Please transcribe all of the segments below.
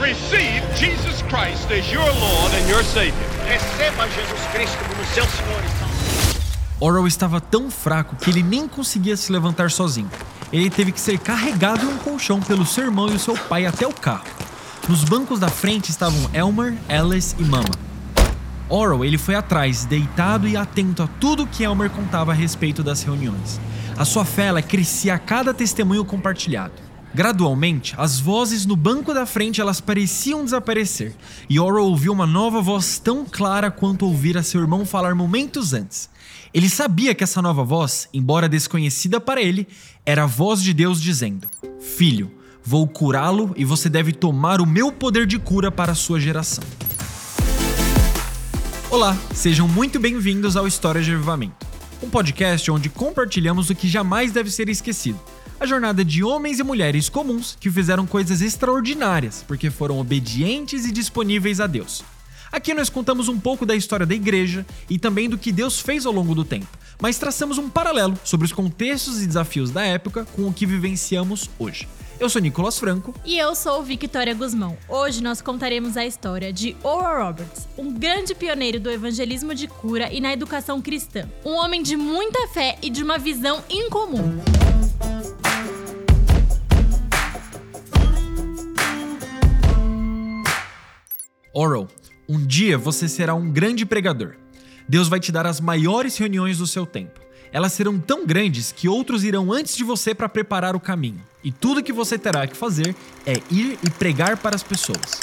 receive Jesus Christ as your Lord and your Savior. Receba Jesus Cristo como seu Senhor e Salvador. Oral estava tão fraco que ele nem conseguia se levantar sozinho. Ele teve que ser carregado em um colchão pelo seu irmão e o seu pai até o carro. Nos bancos da frente estavam Elmer, Alice e Mama. Oral ele foi atrás, deitado e atento a tudo que Elmer contava a respeito das reuniões. A sua fé ela crescia a cada testemunho compartilhado. Gradualmente, as vozes no banco da frente elas pareciam desaparecer, e Oral ouviu uma nova voz tão clara quanto ouvira seu irmão falar momentos antes. Ele sabia que essa nova voz, embora desconhecida para ele, era a voz de Deus dizendo: Filho, vou curá-lo e você deve tomar o meu poder de cura para a sua geração. Olá, sejam muito bem-vindos ao História de Avivamento, um podcast onde compartilhamos o que jamais deve ser esquecido. A jornada de homens e mulheres comuns que fizeram coisas extraordinárias porque foram obedientes e disponíveis a Deus. Aqui nós contamos um pouco da história da igreja e também do que Deus fez ao longo do tempo, mas traçamos um paralelo sobre os contextos e desafios da época com o que vivenciamos hoje. Eu sou Nicolas Franco. E eu sou Victoria Guzmão. Hoje nós contaremos a história de Oral Roberts, um grande pioneiro do evangelismo de cura e na educação cristã. Um homem de muita fé e de uma visão incomum. Oral, um dia você será um grande pregador. Deus vai te dar as maiores reuniões do seu tempo. Elas serão tão grandes que outros irão antes de você para preparar o caminho. E tudo que você terá que fazer é ir e pregar para as pessoas.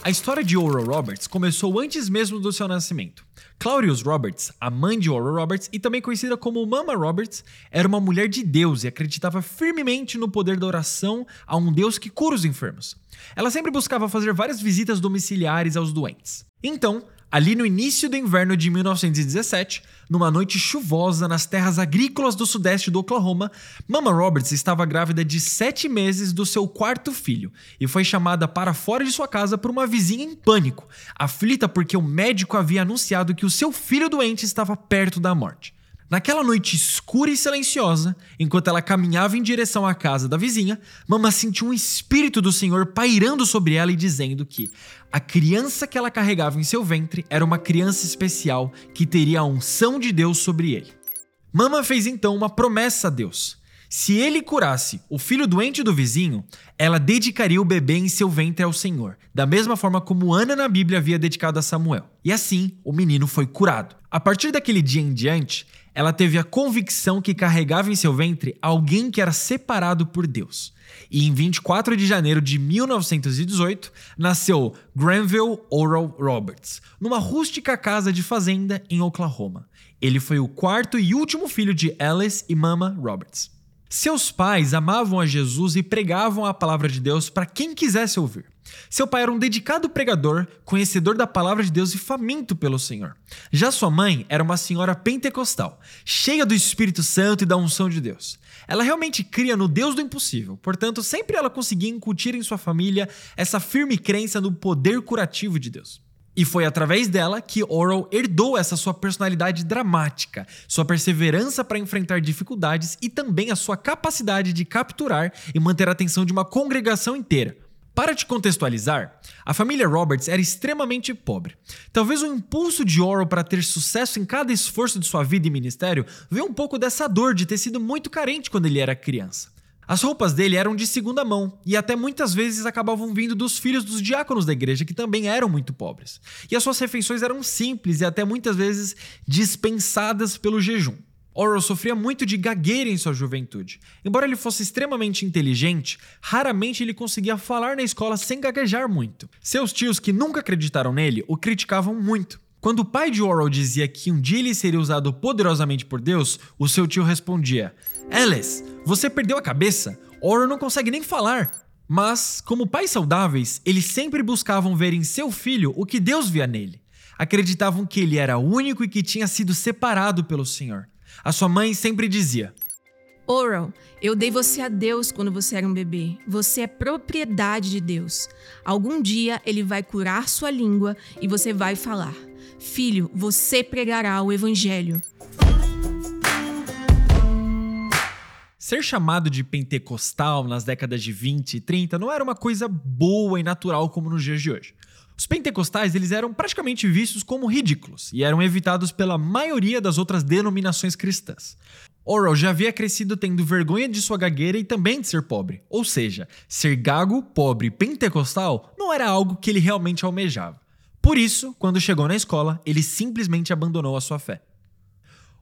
A história de Oral Roberts começou antes mesmo do seu nascimento. Claudius Roberts, a mãe de Oral Roberts e também conhecida como Mama Roberts, era uma mulher de Deus e acreditava firmemente no poder da oração a um Deus que cura os enfermos. Ela sempre buscava fazer várias visitas domiciliares aos doentes. Então, Ali no início do inverno de 1917, numa noite chuvosa nas terras agrícolas do sudeste do Oklahoma, Mama Roberts estava grávida de sete meses do seu quarto filho e foi chamada para fora de sua casa por uma vizinha em pânico, aflita porque o médico havia anunciado que o seu filho doente estava perto da morte. Naquela noite escura e silenciosa, enquanto ela caminhava em direção à casa da vizinha, Mama sentiu um espírito do Senhor pairando sobre ela e dizendo que a criança que ela carregava em seu ventre era uma criança especial que teria a unção de Deus sobre ele. Mama fez então uma promessa a Deus. Se ele curasse o filho doente do vizinho, ela dedicaria o bebê em seu ventre ao Senhor, da mesma forma como Ana na Bíblia havia dedicado a Samuel. E assim, o menino foi curado. A partir daquele dia em diante, ela teve a convicção que carregava em seu ventre alguém que era separado por Deus. E em 24 de janeiro de 1918, nasceu Granville Oral Roberts, numa rústica casa de fazenda em Oklahoma. Ele foi o quarto e último filho de Alice e Mama Roberts. Seus pais amavam a Jesus e pregavam a palavra de Deus para quem quisesse ouvir. Seu pai era um dedicado pregador, conhecedor da palavra de Deus e faminto pelo Senhor. Já sua mãe era uma senhora pentecostal, cheia do Espírito Santo e da unção de Deus. Ela realmente cria no Deus do impossível, portanto, sempre ela conseguia incutir em sua família essa firme crença no poder curativo de Deus. E foi através dela que Oral herdou essa sua personalidade dramática, sua perseverança para enfrentar dificuldades e também a sua capacidade de capturar e manter a atenção de uma congregação inteira. Para te contextualizar, a família Roberts era extremamente pobre. Talvez o impulso de Oral para ter sucesso em cada esforço de sua vida e ministério veio um pouco dessa dor de ter sido muito carente quando ele era criança. As roupas dele eram de segunda mão e até muitas vezes acabavam vindo dos filhos dos diáconos da igreja, que também eram muito pobres. E as suas refeições eram simples e até muitas vezes dispensadas pelo jejum. Oral sofria muito de gagueira em sua juventude. Embora ele fosse extremamente inteligente, raramente ele conseguia falar na escola sem gaguejar muito. Seus tios, que nunca acreditaram nele, o criticavam muito. Quando o pai de Oral dizia que um dia ele seria usado poderosamente por Deus, o seu tio respondia: Alice, você perdeu a cabeça? Oral não consegue nem falar. Mas, como pais saudáveis, eles sempre buscavam ver em seu filho o que Deus via nele. Acreditavam que ele era único e que tinha sido separado pelo Senhor. A sua mãe sempre dizia: Oral, eu dei você a Deus quando você era um bebê. Você é propriedade de Deus. Algum dia ele vai curar sua língua e você vai falar. Filho, você pregará o evangelho. Ser chamado de pentecostal nas décadas de 20 e 30 não era uma coisa boa e natural como nos dias de hoje. Os pentecostais eles eram praticamente vistos como ridículos e eram evitados pela maioria das outras denominações cristãs. Oral já havia crescido tendo vergonha de sua gagueira e também de ser pobre, ou seja, ser gago, pobre pentecostal não era algo que ele realmente almejava. Por isso, quando chegou na escola, ele simplesmente abandonou a sua fé.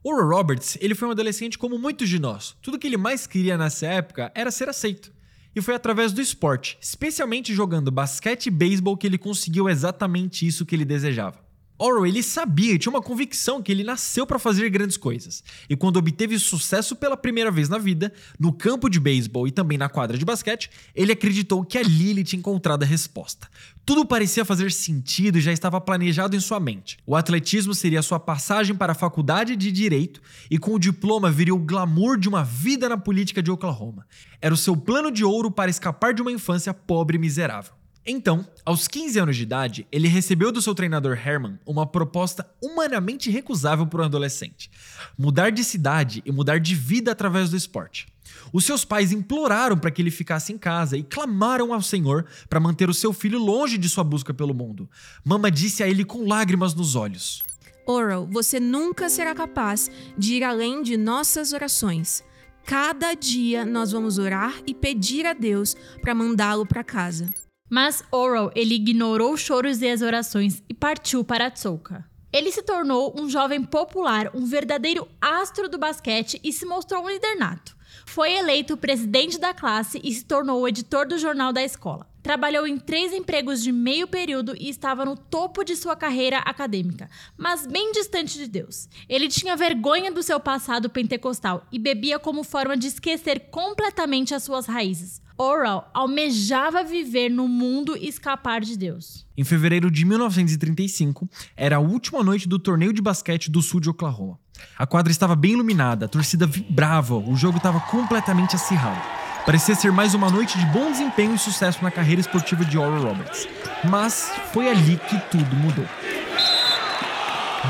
Oral Roberts ele foi um adolescente como muitos de nós. Tudo que ele mais queria nessa época era ser aceito e foi através do esporte, especialmente jogando basquete e beisebol, que ele conseguiu exatamente isso que ele desejava. Oro ele sabia e tinha uma convicção que ele nasceu para fazer grandes coisas. E quando obteve sucesso pela primeira vez na vida, no campo de beisebol e também na quadra de basquete, ele acreditou que ali ele tinha encontrado a resposta. Tudo parecia fazer sentido e já estava planejado em sua mente. O atletismo seria sua passagem para a faculdade de direito e com o diploma viria o glamour de uma vida na política de Oklahoma. Era o seu plano de ouro para escapar de uma infância pobre e miserável. Então, aos 15 anos de idade, ele recebeu do seu treinador Herman uma proposta humanamente recusável para um adolescente: mudar de cidade e mudar de vida através do esporte. Os seus pais imploraram para que ele ficasse em casa e clamaram ao Senhor para manter o seu filho longe de sua busca pelo mundo. Mama disse a ele com lágrimas nos olhos: Oral, você nunca será capaz de ir além de nossas orações. Cada dia nós vamos orar e pedir a Deus para mandá-lo para casa. Mas Oral ele ignorou os choros e as orações e partiu para Tsoka. Ele se tornou um jovem popular, um verdadeiro astro do basquete e se mostrou um líder nato. Foi eleito presidente da classe e se tornou o editor do jornal da escola. Trabalhou em três empregos de meio período e estava no topo de sua carreira acadêmica, mas bem distante de Deus. Ele tinha vergonha do seu passado pentecostal e bebia como forma de esquecer completamente as suas raízes. Oral almejava viver no mundo e escapar de Deus. Em fevereiro de 1935, era a última noite do torneio de basquete do sul de Oklahoma. A quadra estava bem iluminada, a torcida vibrava, o jogo estava completamente acirrado. Parecia ser mais uma noite de bom desempenho e sucesso na carreira esportiva de Oral Roberts. Mas foi ali que tudo mudou.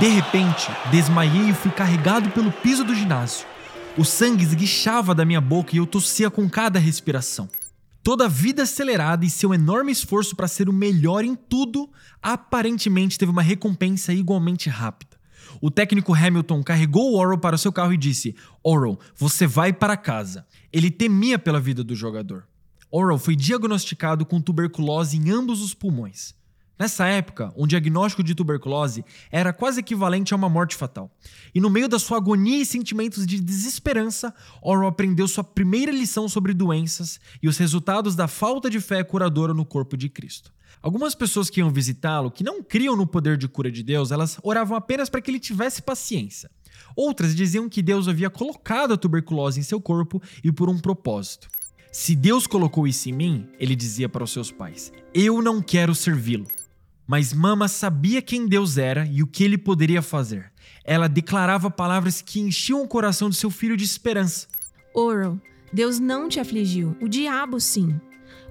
De repente, desmaiei e fui carregado pelo piso do ginásio. O sangue esguichava da minha boca e eu tossia com cada respiração. Toda a vida acelerada e seu enorme esforço para ser o melhor em tudo aparentemente teve uma recompensa igualmente rápida. O técnico Hamilton carregou o Oral para o seu carro e disse: Oral, você vai para casa. Ele temia pela vida do jogador. Oral foi diagnosticado com tuberculose em ambos os pulmões. Nessa época, um diagnóstico de tuberculose era quase equivalente a uma morte fatal. E no meio da sua agonia e sentimentos de desesperança, Oral aprendeu sua primeira lição sobre doenças e os resultados da falta de fé curadora no corpo de Cristo. Algumas pessoas que iam visitá-lo, que não criam no poder de cura de Deus, elas oravam apenas para que ele tivesse paciência. Outras diziam que Deus havia colocado a tuberculose em seu corpo e por um propósito. Se Deus colocou isso em mim, ele dizia para os seus pais, eu não quero servi-lo. Mas Mama sabia quem Deus era e o que ele poderia fazer. Ela declarava palavras que enchiam o coração de seu filho de esperança. Oral, Deus não te afligiu, o diabo sim.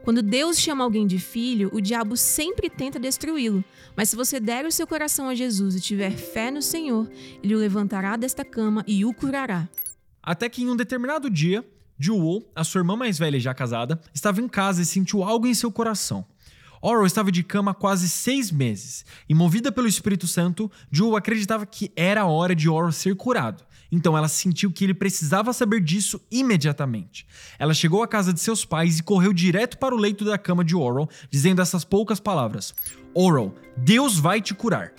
Quando Deus chama alguém de filho, o diabo sempre tenta destruí-lo. Mas se você der o seu coração a Jesus e tiver fé no Senhor, ele o levantará desta cama e o curará. Até que em um determinado dia, Jewel, a sua irmã mais velha e já casada, estava em casa e sentiu algo em seu coração. Oral estava de cama há quase seis meses e, movida pelo Espírito Santo, Jewel acreditava que era a hora de Oral ser curado. Então ela sentiu que ele precisava saber disso imediatamente. Ela chegou à casa de seus pais e correu direto para o leito da cama de Oral, dizendo essas poucas palavras: Oral, Deus vai te curar.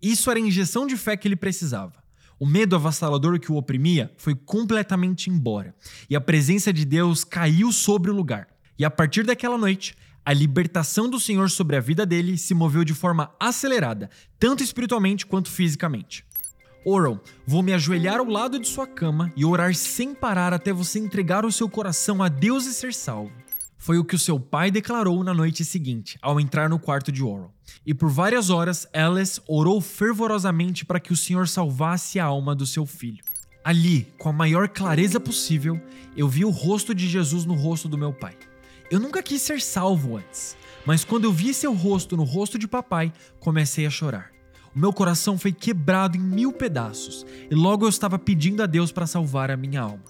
Isso era a injeção de fé que ele precisava. O medo avassalador que o oprimia foi completamente embora, e a presença de Deus caiu sobre o lugar. E a partir daquela noite, a libertação do Senhor sobre a vida dele se moveu de forma acelerada, tanto espiritualmente quanto fisicamente. Oral, vou me ajoelhar ao lado de sua cama e orar sem parar até você entregar o seu coração a Deus e ser salvo. Foi o que o seu pai declarou na noite seguinte, ao entrar no quarto de Oral. E por várias horas, Alice orou fervorosamente para que o Senhor salvasse a alma do seu filho. Ali, com a maior clareza possível, eu vi o rosto de Jesus no rosto do meu pai. Eu nunca quis ser salvo antes, mas quando eu vi seu rosto no rosto de papai, comecei a chorar. O meu coração foi quebrado em mil pedaços e logo eu estava pedindo a Deus para salvar a minha alma.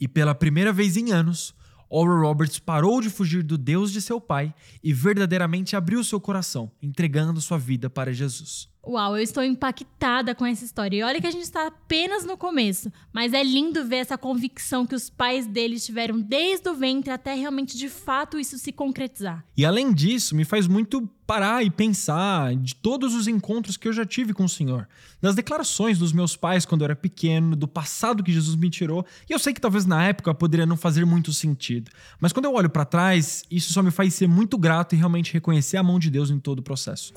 E pela primeira vez em anos, Oral Roberts parou de fugir do Deus de seu pai e verdadeiramente abriu seu coração, entregando sua vida para Jesus. Uau, eu estou impactada com essa história. E olha que a gente está apenas no começo, mas é lindo ver essa convicção que os pais deles tiveram desde o ventre até realmente de fato isso se concretizar. E além disso, me faz muito parar e pensar de todos os encontros que eu já tive com o Senhor, das declarações dos meus pais quando eu era pequeno, do passado que Jesus me tirou. E eu sei que talvez na época poderia não fazer muito sentido, mas quando eu olho para trás, isso só me faz ser muito grato e realmente reconhecer a mão de Deus em todo o processo.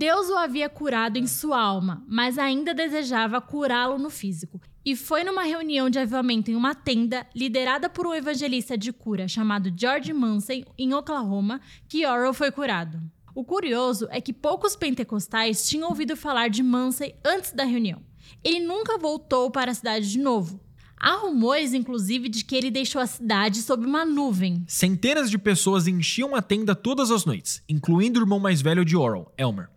Deus o havia curado em sua alma, mas ainda desejava curá-lo no físico. E foi numa reunião de avivamento em uma tenda, liderada por um evangelista de cura chamado George Mansey, em Oklahoma, que Oral foi curado. O curioso é que poucos pentecostais tinham ouvido falar de Mansey antes da reunião. Ele nunca voltou para a cidade de novo. Há rumores, inclusive, de que ele deixou a cidade sob uma nuvem. Centenas de pessoas enchiam a tenda todas as noites, incluindo o irmão mais velho de Oral, Elmer.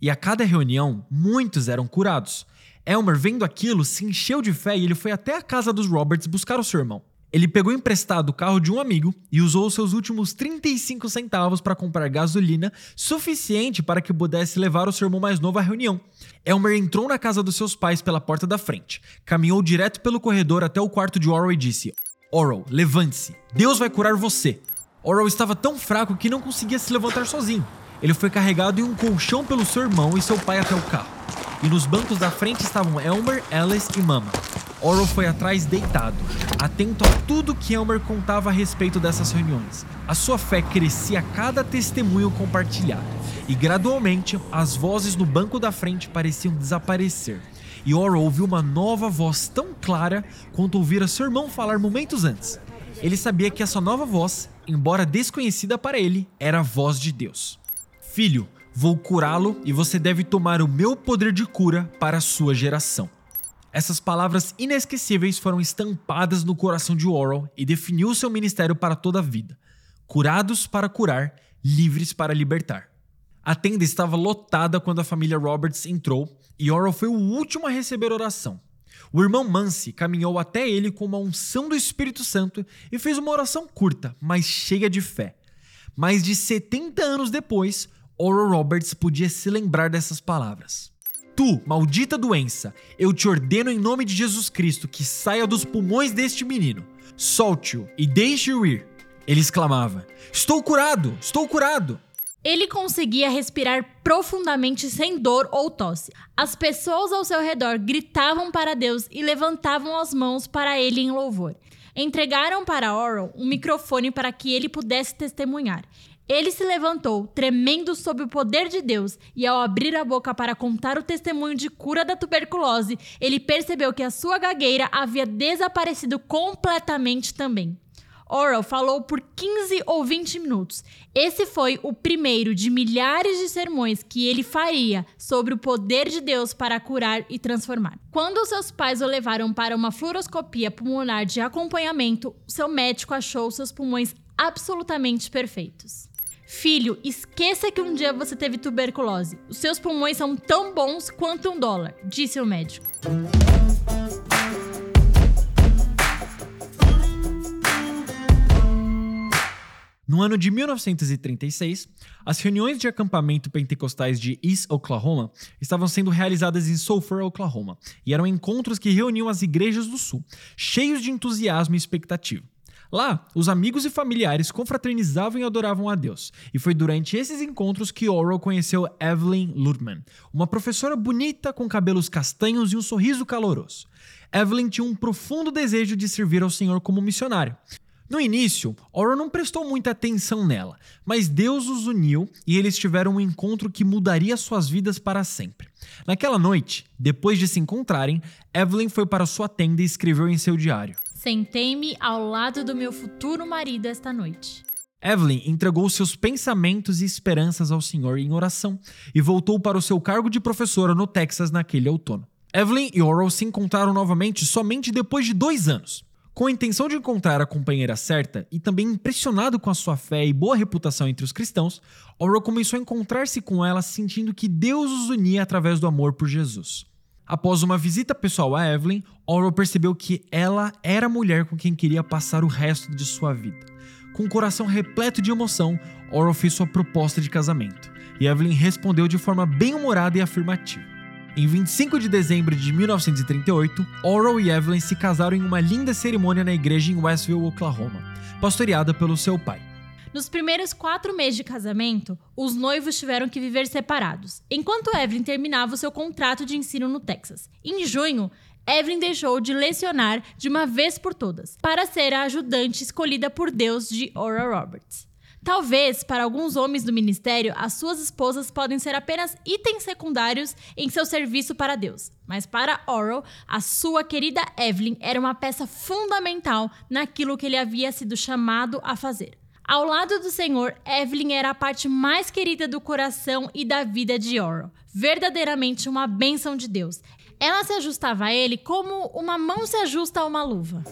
E a cada reunião, muitos eram curados. Elmer, vendo aquilo, se encheu de fé e ele foi até a casa dos Roberts buscar o seu irmão. Ele pegou emprestado o carro de um amigo e usou seus últimos 35 centavos para comprar gasolina suficiente para que pudesse levar o seu irmão mais novo à reunião. Elmer entrou na casa dos seus pais pela porta da frente, caminhou direto pelo corredor até o quarto de Oral e disse: Oral, levante-se. Deus vai curar você. Oral estava tão fraco que não conseguia se levantar sozinho. Ele foi carregado em um colchão pelo seu irmão e seu pai até o carro. E nos bancos da frente estavam Elmer, Alice e Mama. Oral foi atrás deitado, atento a tudo que Elmer contava a respeito dessas reuniões. A sua fé crescia a cada testemunho compartilhado, e gradualmente as vozes no banco da frente pareciam desaparecer. E Oral ouviu uma nova voz tão clara quanto ouvira seu irmão falar momentos antes. Ele sabia que essa nova voz, embora desconhecida para ele, era a voz de Deus. Filho, vou curá-lo e você deve tomar o meu poder de cura para a sua geração. Essas palavras inesquecíveis foram estampadas no coração de Oral e definiu seu ministério para toda a vida. Curados para curar, livres para libertar. A tenda estava lotada quando a família Roberts entrou e Oral foi o último a receber oração. O irmão Mansi caminhou até ele com uma unção do Espírito Santo e fez uma oração curta, mas cheia de fé. Mais de 70 anos depois, Oral Roberts podia se lembrar dessas palavras. Tu, maldita doença, eu te ordeno em nome de Jesus Cristo que saia dos pulmões deste menino. Solte-o e deixe-o ir. Ele exclamava: Estou curado, estou curado. Ele conseguia respirar profundamente sem dor ou tosse. As pessoas ao seu redor gritavam para Deus e levantavam as mãos para ele em louvor. Entregaram para Oral um microfone para que ele pudesse testemunhar. Ele se levantou, tremendo sob o poder de Deus, e ao abrir a boca para contar o testemunho de cura da tuberculose, ele percebeu que a sua gagueira havia desaparecido completamente também. Oral falou por 15 ou 20 minutos. Esse foi o primeiro de milhares de sermões que ele faria sobre o poder de Deus para curar e transformar. Quando seus pais o levaram para uma fluoroscopia pulmonar de acompanhamento, seu médico achou seus pulmões absolutamente perfeitos. Filho, esqueça que um dia você teve tuberculose. Os seus pulmões são tão bons quanto um dólar, disse o médico. No ano de 1936, as reuniões de acampamento pentecostais de East Oklahoma estavam sendo realizadas em Sulphur, Oklahoma, e eram encontros que reuniam as igrejas do sul, cheios de entusiasmo e expectativa. Lá, os amigos e familiares confraternizavam e adoravam a Deus. E foi durante esses encontros que Oral conheceu Evelyn Ludman, uma professora bonita com cabelos castanhos e um sorriso caloroso. Evelyn tinha um profundo desejo de servir ao Senhor como missionário. No início, Oral não prestou muita atenção nela, mas Deus os uniu e eles tiveram um encontro que mudaria suas vidas para sempre. Naquela noite, depois de se encontrarem, Evelyn foi para sua tenda e escreveu em seu diário: Sentei-me ao lado do meu futuro marido esta noite. Evelyn entregou seus pensamentos e esperanças ao Senhor em oração e voltou para o seu cargo de professora no Texas naquele outono. Evelyn e Oral se encontraram novamente somente depois de dois anos. Com a intenção de encontrar a companheira certa e também impressionado com a sua fé e boa reputação entre os cristãos, Oral começou a encontrar-se com ela sentindo que Deus os unia através do amor por Jesus. Após uma visita pessoal a Evelyn, Oral percebeu que ela era a mulher com quem queria passar o resto de sua vida. Com o coração repleto de emoção, Oral fez sua proposta de casamento, e Evelyn respondeu de forma bem humorada e afirmativa. Em 25 de dezembro de 1938, Oral e Evelyn se casaram em uma linda cerimônia na igreja em Westville, Oklahoma, pastoreada pelo seu pai. Nos primeiros quatro meses de casamento, os noivos tiveram que viver separados, enquanto Evelyn terminava o seu contrato de ensino no Texas. Em junho, Evelyn deixou de lecionar de uma vez por todas, para ser a ajudante escolhida por Deus de Oral Roberts. Talvez, para alguns homens do ministério, as suas esposas podem ser apenas itens secundários em seu serviço para Deus. Mas para Oral, a sua querida Evelyn era uma peça fundamental naquilo que ele havia sido chamado a fazer. Ao lado do Senhor, Evelyn era a parte mais querida do coração e da vida de Oral. Verdadeiramente uma bênção de Deus. Ela se ajustava a ele como uma mão se ajusta a uma luva.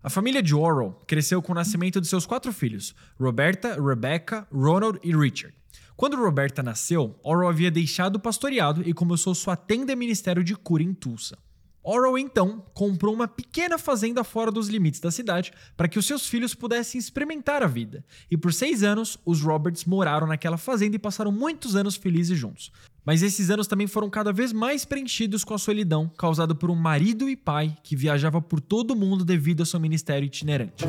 A família de Oral cresceu com o nascimento de seus quatro filhos, Roberta, Rebecca, Ronald e Richard. Quando Roberta nasceu, Oral havia deixado o pastoreado e começou sua tenda e ministério de cura em Tulsa. Oral então comprou uma pequena fazenda fora dos limites da cidade para que os seus filhos pudessem experimentar a vida. E por seis anos, os Roberts moraram naquela fazenda e passaram muitos anos felizes juntos. Mas esses anos também foram cada vez mais preenchidos com a solidão causada por um marido e pai que viajava por todo o mundo devido ao seu ministério itinerante.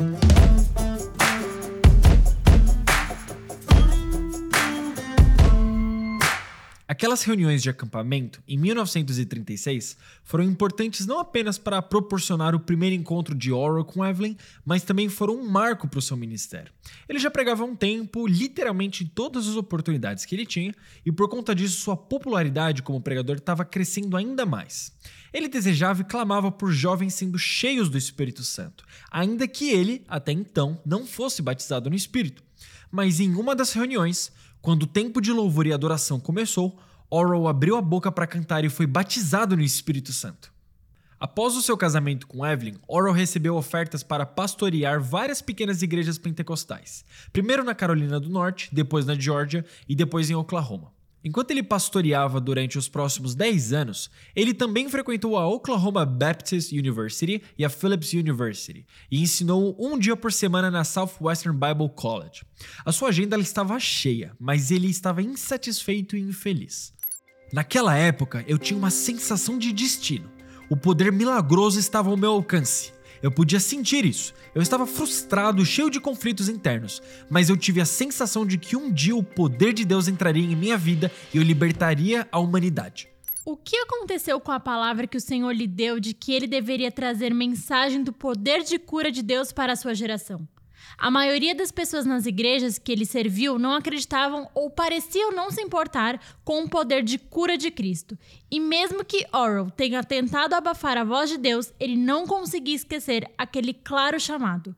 Aquelas reuniões de acampamento, em 1936, foram importantes não apenas para proporcionar o primeiro encontro de Oral com Evelyn, mas também foram um marco para o seu ministério. Ele já pregava há um tempo, literalmente em todas as oportunidades que ele tinha, e por conta disso sua popularidade como pregador estava crescendo ainda mais. Ele desejava e clamava por jovens sendo cheios do Espírito Santo, ainda que ele, até então, não fosse batizado no Espírito. Mas em uma das reuniões, quando o tempo de louvor e adoração começou, Oral abriu a boca para cantar e foi batizado no Espírito Santo. Após o seu casamento com Evelyn, Oral recebeu ofertas para pastorear várias pequenas igrejas pentecostais, primeiro na Carolina do Norte, depois na Geórgia e depois em Oklahoma. Enquanto ele pastoreava durante os próximos 10 anos, ele também frequentou a Oklahoma Baptist University e a Phillips University e ensinou um dia por semana na Southwestern Bible College. A sua agenda estava cheia, mas ele estava insatisfeito e infeliz. Naquela época, eu tinha uma sensação de destino. O poder milagroso estava ao meu alcance. Eu podia sentir isso. Eu estava frustrado, cheio de conflitos internos, mas eu tive a sensação de que um dia o poder de Deus entraria em minha vida e eu libertaria a humanidade. O que aconteceu com a palavra que o Senhor lhe deu de que ele deveria trazer mensagem do poder de cura de Deus para a sua geração? A maioria das pessoas nas igrejas que ele serviu não acreditavam ou pareciam não se importar com o poder de cura de Cristo. E mesmo que Oral tenha tentado abafar a voz de Deus, ele não conseguia esquecer aquele claro chamado: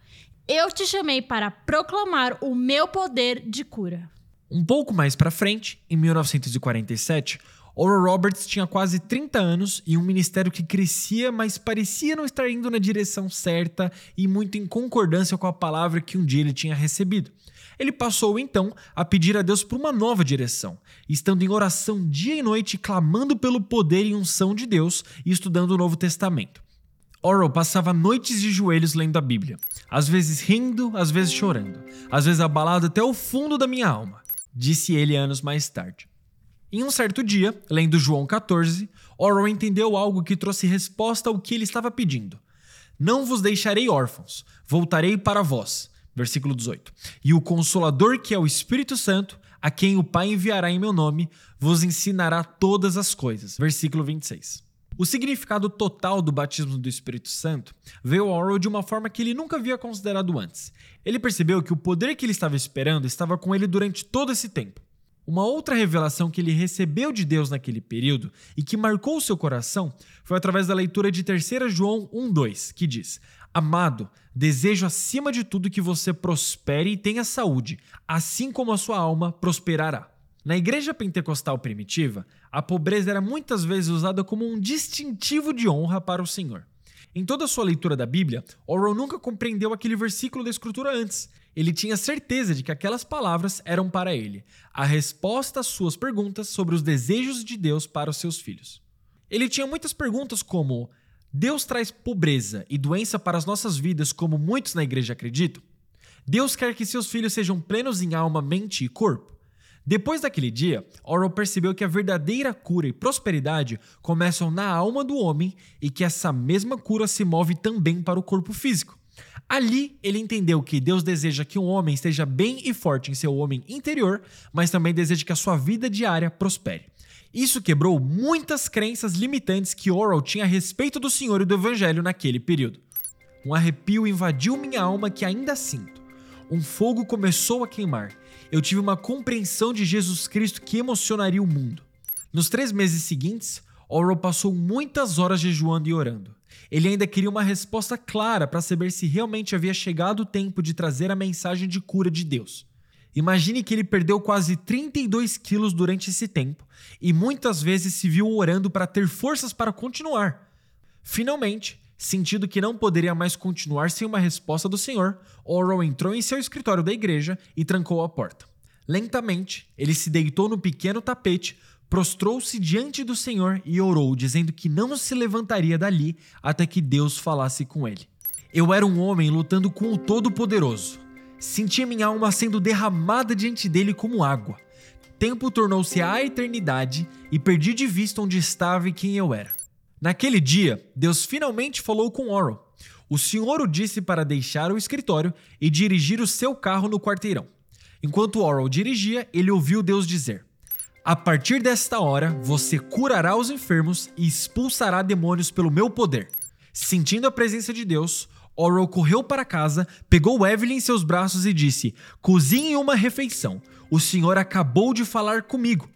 Eu te chamei para proclamar o meu poder de cura. Um pouco mais para frente, em 1947, Oral Roberts tinha quase 30 anos e um ministério que crescia, mas parecia não estar indo na direção certa e muito em concordância com a palavra que um dia ele tinha recebido. Ele passou então a pedir a Deus por uma nova direção, estando em oração dia e noite, clamando pelo poder e unção de Deus e estudando o Novo Testamento. Oral passava noites de joelhos lendo a Bíblia, às vezes rindo, às vezes chorando, às vezes abalado até o fundo da minha alma, disse ele anos mais tarde. Em um certo dia, lendo João 14, Oral entendeu algo que trouxe resposta ao que ele estava pedindo. Não vos deixarei órfãos, voltarei para vós. Versículo 18. E o Consolador, que é o Espírito Santo, a quem o Pai enviará em meu nome, vos ensinará todas as coisas. Versículo 26. O significado total do batismo do Espírito Santo veio a Oral de uma forma que ele nunca havia considerado antes. Ele percebeu que o poder que ele estava esperando estava com ele durante todo esse tempo. Uma outra revelação que ele recebeu de Deus naquele período e que marcou o seu coração foi através da leitura de 3 João 1,2, que diz: Amado, desejo acima de tudo que você prospere e tenha saúde, assim como a sua alma prosperará. Na igreja pentecostal primitiva, a pobreza era muitas vezes usada como um distintivo de honra para o Senhor. Em toda a sua leitura da Bíblia, Orwell nunca compreendeu aquele versículo da Escritura antes. Ele tinha certeza de que aquelas palavras eram para ele, a resposta às suas perguntas sobre os desejos de Deus para os seus filhos. Ele tinha muitas perguntas como: Deus traz pobreza e doença para as nossas vidas, como muitos na igreja acreditam? Deus quer que seus filhos sejam plenos em alma, mente e corpo? Depois daquele dia, Orwell percebeu que a verdadeira cura e prosperidade começam na alma do homem e que essa mesma cura se move também para o corpo físico. Ali, ele entendeu que Deus deseja que um homem esteja bem e forte em seu homem interior, mas também deseja que a sua vida diária prospere. Isso quebrou muitas crenças limitantes que Orwell tinha a respeito do Senhor e do Evangelho naquele período. Um arrepio invadiu minha alma que ainda sinto. Um fogo começou a queimar eu tive uma compreensão de Jesus Cristo que emocionaria o mundo. Nos três meses seguintes, Orwell passou muitas horas jejuando e orando. Ele ainda queria uma resposta clara para saber se realmente havia chegado o tempo de trazer a mensagem de cura de Deus. Imagine que ele perdeu quase 32 quilos durante esse tempo e muitas vezes se viu orando para ter forças para continuar. Finalmente, Sentindo que não poderia mais continuar sem uma resposta do Senhor, Orwell entrou em seu escritório da igreja e trancou a porta. Lentamente, ele se deitou no pequeno tapete, prostrou-se diante do Senhor e orou, dizendo que não se levantaria dali até que Deus falasse com ele. Eu era um homem lutando com o Todo-Poderoso. Sentia minha alma sendo derramada diante dele como água. Tempo tornou-se a eternidade e perdi de vista onde estava e quem eu era. Naquele dia, Deus finalmente falou com Orwell. O senhor o disse para deixar o escritório e dirigir o seu carro no quarteirão. Enquanto Orwell dirigia, ele ouviu Deus dizer: A partir desta hora, você curará os enfermos e expulsará demônios pelo meu poder. Sentindo a presença de Deus, Orwell correu para casa, pegou Evelyn em seus braços e disse: Cozinhe uma refeição. O senhor acabou de falar comigo.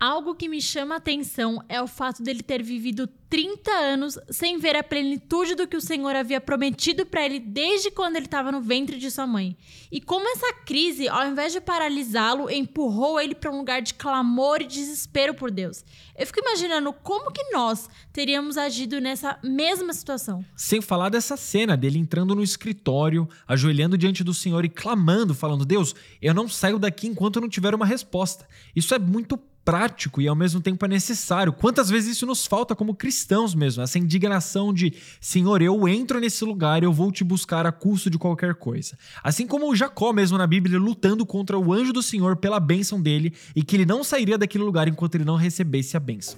Algo que me chama a atenção é o fato dele ter vivido 30 anos sem ver a plenitude do que o Senhor havia prometido para ele desde quando ele estava no ventre de sua mãe. E como essa crise, ao invés de paralisá-lo, empurrou ele para um lugar de clamor e desespero por Deus. Eu fico imaginando como que nós teríamos agido nessa mesma situação. Sem falar dessa cena dele entrando no escritório, ajoelhando diante do Senhor e clamando, falando: Deus, eu não saio daqui enquanto não tiver uma resposta. Isso é muito prático e ao mesmo tempo é necessário. Quantas vezes isso nos falta como cristãos mesmo? Essa indignação de, Senhor, eu entro nesse lugar, eu vou te buscar a custo de qualquer coisa. Assim como o Jacó mesmo na Bíblia lutando contra o anjo do Senhor pela bênção dele e que ele não sairia daquele lugar enquanto ele não recebesse a bênção.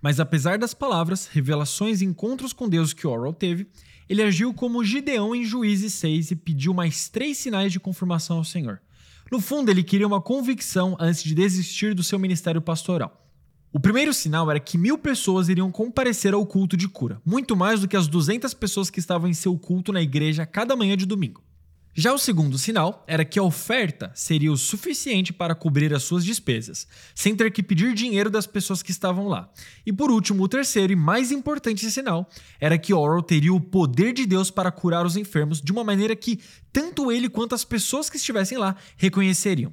Mas apesar das palavras, revelações e encontros com Deus que Orwell teve, ele agiu como Gideão em Juízes 6 e pediu mais três sinais de confirmação ao Senhor. No fundo, ele queria uma convicção antes de desistir do seu ministério pastoral. O primeiro sinal era que mil pessoas iriam comparecer ao culto de cura, muito mais do que as 200 pessoas que estavam em seu culto na igreja cada manhã de domingo. Já o segundo sinal era que a oferta seria o suficiente para cobrir as suas despesas, sem ter que pedir dinheiro das pessoas que estavam lá. E por último, o terceiro e mais importante sinal era que Oral teria o poder de Deus para curar os enfermos de uma maneira que tanto ele quanto as pessoas que estivessem lá reconheceriam.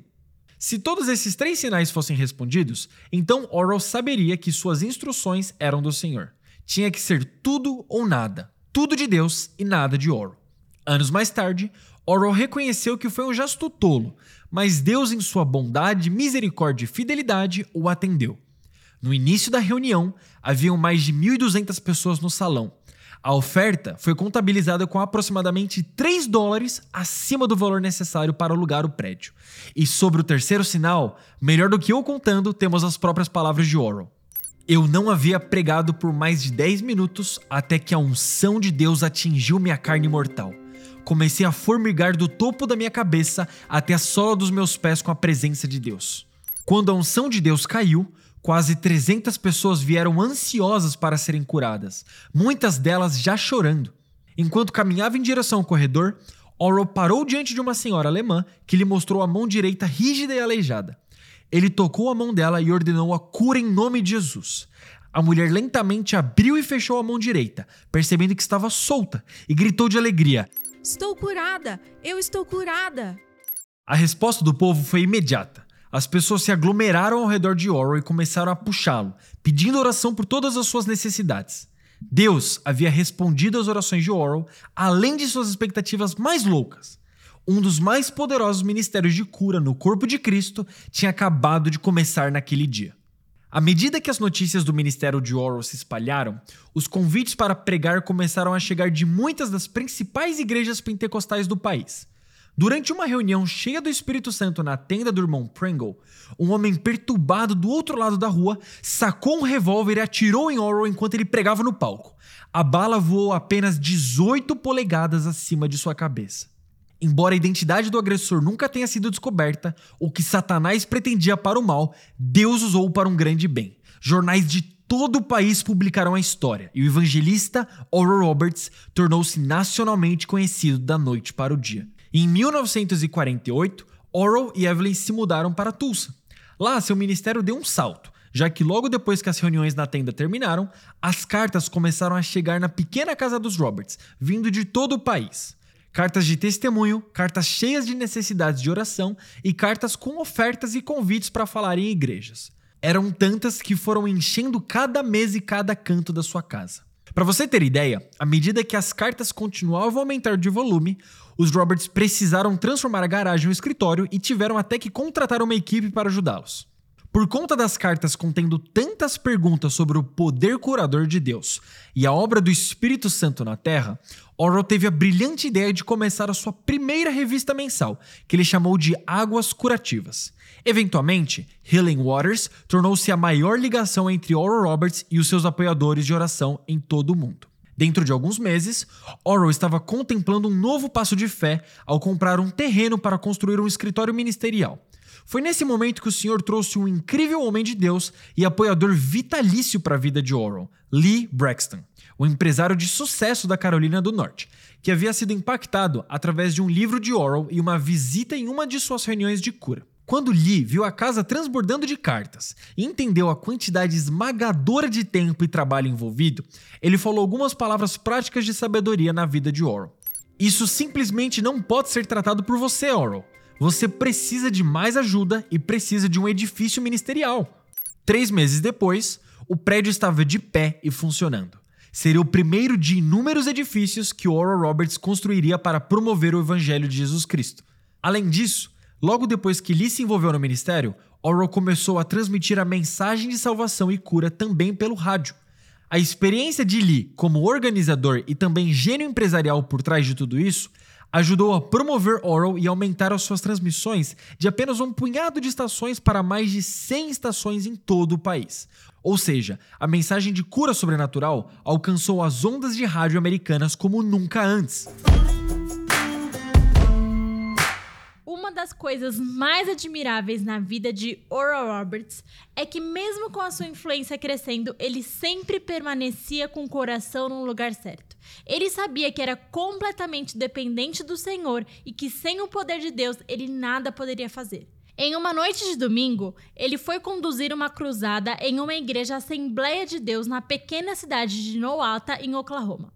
Se todos esses três sinais fossem respondidos, então Oral saberia que suas instruções eram do Senhor. Tinha que ser tudo ou nada, tudo de Deus e nada de Oral. Anos mais tarde, Orwell reconheceu que foi um gesto tolo, mas Deus, em sua bondade, misericórdia e fidelidade, o atendeu. No início da reunião, haviam mais de 1.200 pessoas no salão. A oferta foi contabilizada com aproximadamente 3 dólares acima do valor necessário para alugar o prédio. E sobre o terceiro sinal, melhor do que eu contando, temos as próprias palavras de Orwell. Eu não havia pregado por mais de 10 minutos até que a unção de Deus atingiu minha carne mortal. Comecei a formigar do topo da minha cabeça até a sola dos meus pés com a presença de Deus. Quando a unção de Deus caiu, quase 300 pessoas vieram ansiosas para serem curadas, muitas delas já chorando. Enquanto caminhava em direção ao corredor, Orwell parou diante de uma senhora alemã que lhe mostrou a mão direita rígida e aleijada. Ele tocou a mão dela e ordenou a cura em nome de Jesus. A mulher lentamente abriu e fechou a mão direita, percebendo que estava solta, e gritou de alegria: Estou curada! Eu estou curada! A resposta do povo foi imediata. As pessoas se aglomeraram ao redor de Oral e começaram a puxá-lo, pedindo oração por todas as suas necessidades. Deus havia respondido às orações de Oral, além de suas expectativas mais loucas. Um dos mais poderosos ministérios de cura no corpo de Cristo tinha acabado de começar naquele dia. À medida que as notícias do ministério de Oral se espalharam, os convites para pregar começaram a chegar de muitas das principais igrejas pentecostais do país. Durante uma reunião cheia do Espírito Santo na tenda do irmão Pringle, um homem perturbado do outro lado da rua sacou um revólver e atirou em Oral enquanto ele pregava no palco. A bala voou apenas 18 polegadas acima de sua cabeça. Embora a identidade do agressor nunca tenha sido descoberta, o que Satanás pretendia para o mal, Deus usou para um grande bem. Jornais de todo o país publicaram a história e o evangelista Oral Roberts tornou-se nacionalmente conhecido da noite para o dia. Em 1948, Oral e Evelyn se mudaram para Tulsa. Lá, seu ministério deu um salto, já que logo depois que as reuniões na tenda terminaram, as cartas começaram a chegar na pequena casa dos Roberts, vindo de todo o país cartas de testemunho, cartas cheias de necessidades de oração e cartas com ofertas e convites para falar em igrejas. Eram tantas que foram enchendo cada mês e cada canto da sua casa. Para você ter ideia, à medida que as cartas continuavam a aumentar de volume, os Roberts precisaram transformar a garagem em um escritório e tiveram até que contratar uma equipe para ajudá-los. Por conta das cartas contendo tantas perguntas sobre o poder curador de Deus e a obra do Espírito Santo na Terra, Orwell teve a brilhante ideia de começar a sua primeira revista mensal, que ele chamou de Águas Curativas. Eventualmente, Healing Waters tornou-se a maior ligação entre Oral Roberts e os seus apoiadores de oração em todo o mundo. Dentro de alguns meses, Oral estava contemplando um novo passo de fé ao comprar um terreno para construir um escritório ministerial. Foi nesse momento que o Senhor trouxe um incrível homem de Deus e apoiador vitalício para a vida de Oral, Lee Braxton, o empresário de sucesso da Carolina do Norte, que havia sido impactado através de um livro de Oral e uma visita em uma de suas reuniões de cura. Quando Lee viu a casa transbordando de cartas e entendeu a quantidade esmagadora de tempo e trabalho envolvido, ele falou algumas palavras práticas de sabedoria na vida de Oral. Isso simplesmente não pode ser tratado por você, Oral. Você precisa de mais ajuda e precisa de um edifício ministerial. Três meses depois, o prédio estava de pé e funcionando. Seria o primeiro de inúmeros edifícios que Oral Roberts construiria para promover o Evangelho de Jesus Cristo. Além disso, logo depois que Lee se envolveu no ministério, Oral começou a transmitir a mensagem de salvação e cura também pelo rádio. A experiência de Lee como organizador e também gênio empresarial por trás de tudo isso ajudou a promover Oral e aumentar as suas transmissões de apenas um punhado de estações para mais de 100 estações em todo o país. Ou seja, a mensagem de cura sobrenatural alcançou as ondas de rádio americanas como nunca antes. Uma das coisas mais admiráveis na vida de Oral Roberts é que, mesmo com a sua influência crescendo, ele sempre permanecia com o coração no lugar certo. Ele sabia que era completamente dependente do Senhor e que, sem o poder de Deus, ele nada poderia fazer. Em uma noite de domingo, ele foi conduzir uma cruzada em uma igreja Assembleia de Deus na pequena cidade de Noalta, em Oklahoma.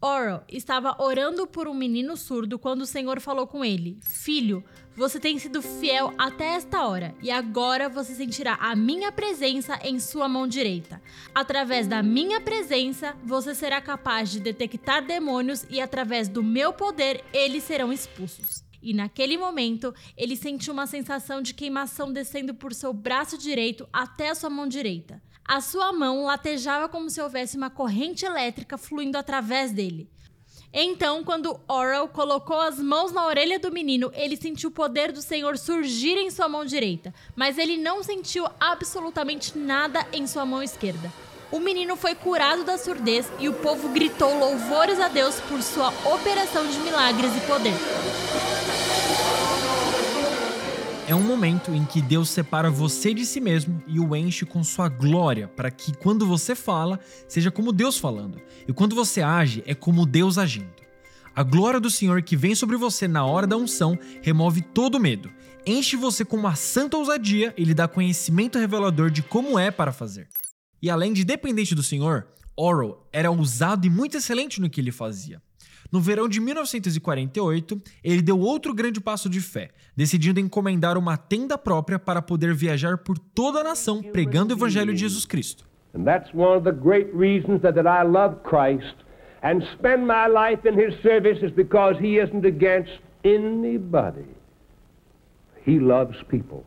Oral estava orando por um menino surdo quando o Senhor falou com ele: Filho, você tem sido fiel até esta hora, e agora você sentirá a minha presença em sua mão direita. Através da minha presença, você será capaz de detectar demônios, e através do meu poder, eles serão expulsos. E naquele momento, ele sentiu uma sensação de queimação descendo por seu braço direito até a sua mão direita. A sua mão latejava como se houvesse uma corrente elétrica fluindo através dele. Então, quando Oral colocou as mãos na orelha do menino, ele sentiu o poder do Senhor surgir em sua mão direita, mas ele não sentiu absolutamente nada em sua mão esquerda. O menino foi curado da surdez e o povo gritou louvores a Deus por sua operação de milagres e poder. É um momento em que Deus separa você de si mesmo e o enche com sua glória, para que quando você fala, seja como Deus falando, e quando você age, é como Deus agindo. A glória do Senhor que vem sobre você na hora da unção remove todo medo, enche você com uma santa ousadia e lhe dá conhecimento revelador de como é para fazer. E além de dependente do Senhor, Oral era ousado e muito excelente no que ele fazia. No verão de 1948, ele deu outro grande passo de fé, decidindo encomendar uma tenda própria para poder viajar por toda a nação pregando o evangelho de Jesus Cristo. And that's one of the great reasons that, that I love Christ and spend my life in his service is because he isn't against anybody. He loves people.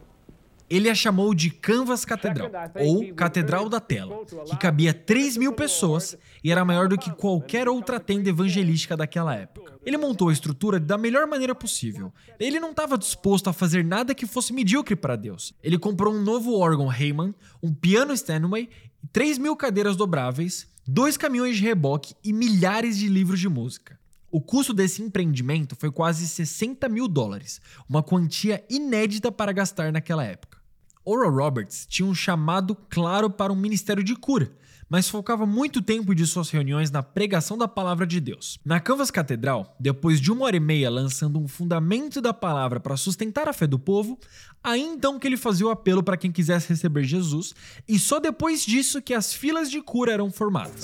Ele a chamou de Canvas Catedral, ou Catedral da Tela, que cabia 3 mil pessoas e era maior do que qualquer outra tenda evangelística daquela época. Ele montou a estrutura da melhor maneira possível. Ele não estava disposto a fazer nada que fosse medíocre para Deus. Ele comprou um novo órgão Heyman, um piano Steinway, 3 mil cadeiras dobráveis, dois caminhões de reboque e milhares de livros de música. O custo desse empreendimento foi quase 60 mil dólares, uma quantia inédita para gastar naquela época. Oral Roberts tinha um chamado claro para um ministério de cura, mas focava muito tempo de suas reuniões na pregação da palavra de Deus. Na Canvas Catedral, depois de uma hora e meia lançando um fundamento da palavra para sustentar a fé do povo, aí então que ele fazia o apelo para quem quisesse receber Jesus, e só depois disso que as filas de cura eram formadas.